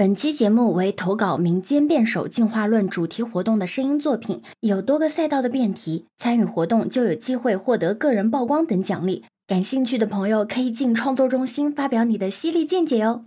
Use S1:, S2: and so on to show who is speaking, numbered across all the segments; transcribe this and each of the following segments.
S1: 本期节目为投稿民间辩手进化论主题活动的声音作品，有多个赛道的辩题，参与活动就有机会获得个人曝光等奖励。感兴趣的朋友可以进创作中心发表你的犀利见解哟。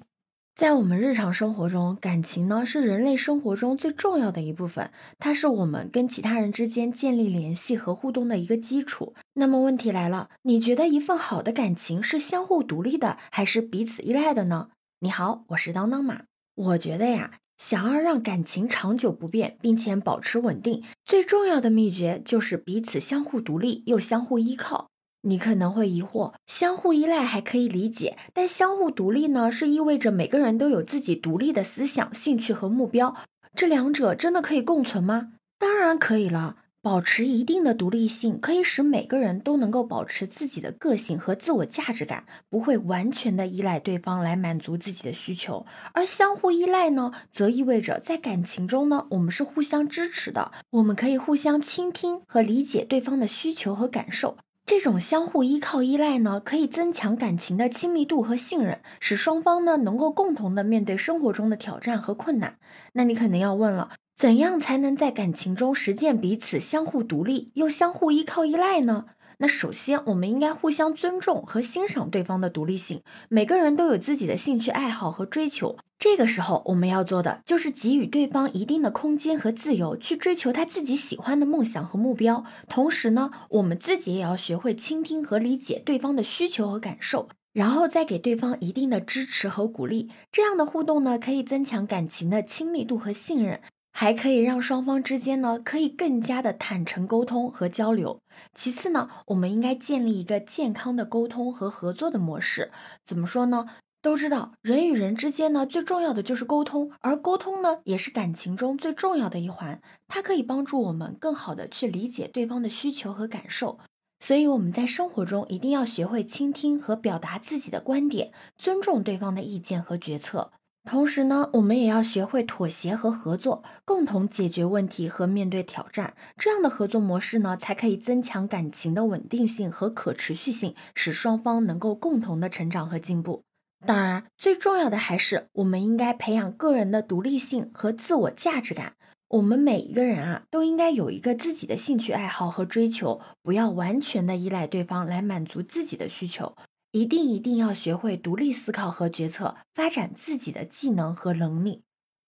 S1: 在我们日常生活中，感情呢是人类生活中最重要的一部分，它是我们跟其他人之间建立联系和互动的一个基础。那么问题来了，你觉得一份好的感情是相互独立的，还是彼此依赖的呢？你好，我是当当马。我觉得呀，想要让感情长久不变，并且保持稳定，最重要的秘诀就是彼此相互独立又相互依靠。你可能会疑惑，相互依赖还可以理解，但相互独立呢？是意味着每个人都有自己独立的思想、兴趣和目标，这两者真的可以共存吗？当然可以了。保持一定的独立性，可以使每个人都能够保持自己的个性和自我价值感，不会完全的依赖对方来满足自己的需求。而相互依赖呢，则意味着在感情中呢，我们是互相支持的，我们可以互相倾听和理解对方的需求和感受。这种相互依靠依赖呢，可以增强感情的亲密度和信任，使双方呢能够共同的面对生活中的挑战和困难。那你可能要问了。怎样才能在感情中实践彼此相互独立又相互依靠依赖呢？那首先，我们应该互相尊重和欣赏对方的独立性。每个人都有自己的兴趣爱好和追求，这个时候我们要做的就是给予对方一定的空间和自由，去追求他自己喜欢的梦想和目标。同时呢，我们自己也要学会倾听和理解对方的需求和感受，然后再给对方一定的支持和鼓励。这样的互动呢，可以增强感情的亲密度和信任。还可以让双方之间呢，可以更加的坦诚沟通和交流。其次呢，我们应该建立一个健康的沟通和合作的模式。怎么说呢？都知道人与人之间呢，最重要的就是沟通，而沟通呢，也是感情中最重要的一环。它可以帮助我们更好的去理解对方的需求和感受。所以我们在生活中一定要学会倾听和表达自己的观点，尊重对方的意见和决策。同时呢，我们也要学会妥协和合作，共同解决问题和面对挑战。这样的合作模式呢，才可以增强感情的稳定性和可持续性，使双方能够共同的成长和进步。当然，最重要的还是我们应该培养个人的独立性和自我价值感。我们每一个人啊，都应该有一个自己的兴趣爱好和追求，不要完全的依赖对方来满足自己的需求。一定一定要学会独立思考和决策，发展自己的技能和能力，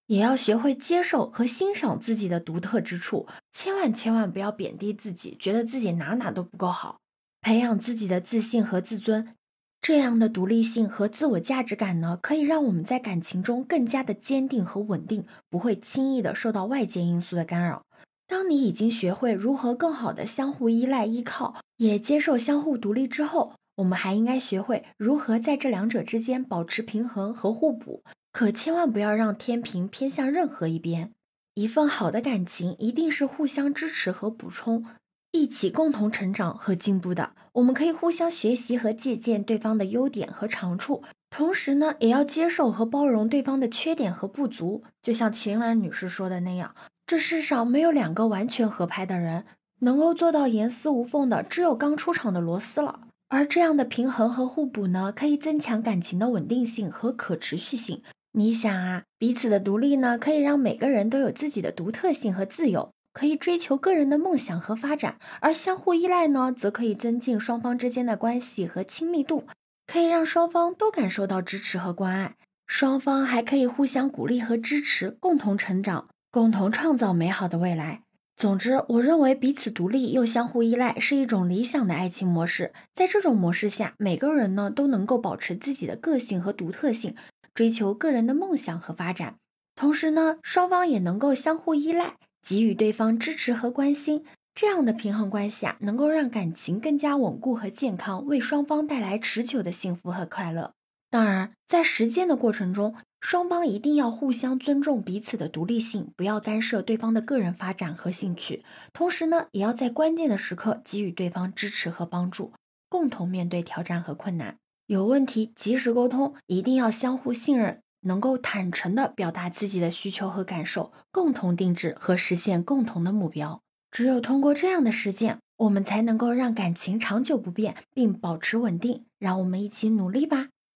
S1: 也要学会接受和欣赏自己的独特之处，千万千万不要贬低自己，觉得自己哪哪都不够好，培养自己的自信和自尊。这样的独立性和自我价值感呢，可以让我们在感情中更加的坚定和稳定，不会轻易的受到外界因素的干扰。当你已经学会如何更好的相互依赖、依靠，也接受相互独立之后，我们还应该学会如何在这两者之间保持平衡和互补，可千万不要让天平偏向任何一边。一份好的感情一定是互相支持和补充，一起共同成长和进步的。我们可以互相学习和借鉴对方的优点和长处，同时呢，也要接受和包容对方的缺点和不足。就像秦岚女士说的那样，这世上没有两个完全合拍的人，能够做到严丝无缝的，只有刚出厂的螺丝了。而这样的平衡和互补呢，可以增强感情的稳定性和可持续性。你想啊，彼此的独立呢，可以让每个人都有自己的独特性和自由，可以追求个人的梦想和发展；而相互依赖呢，则可以增进双方之间的关系和亲密度，可以让双方都感受到支持和关爱。双方还可以互相鼓励和支持，共同成长，共同创造美好的未来。总之，我认为彼此独立又相互依赖是一种理想的爱情模式。在这种模式下，每个人呢都能够保持自己的个性和独特性，追求个人的梦想和发展。同时呢，双方也能够相互依赖，给予对方支持和关心。这样的平衡关系啊，能够让感情更加稳固和健康，为双方带来持久的幸福和快乐。当然，在实践的过程中，双方一定要互相尊重彼此的独立性，不要干涉对方的个人发展和兴趣。同时呢，也要在关键的时刻给予对方支持和帮助，共同面对挑战和困难。有问题及时沟通，一定要相互信任，能够坦诚地表达自己的需求和感受，共同定制和实现共同的目标。只有通过这样的实践，我们才能够让感情长久不变并保持稳定。让我们一起努力吧！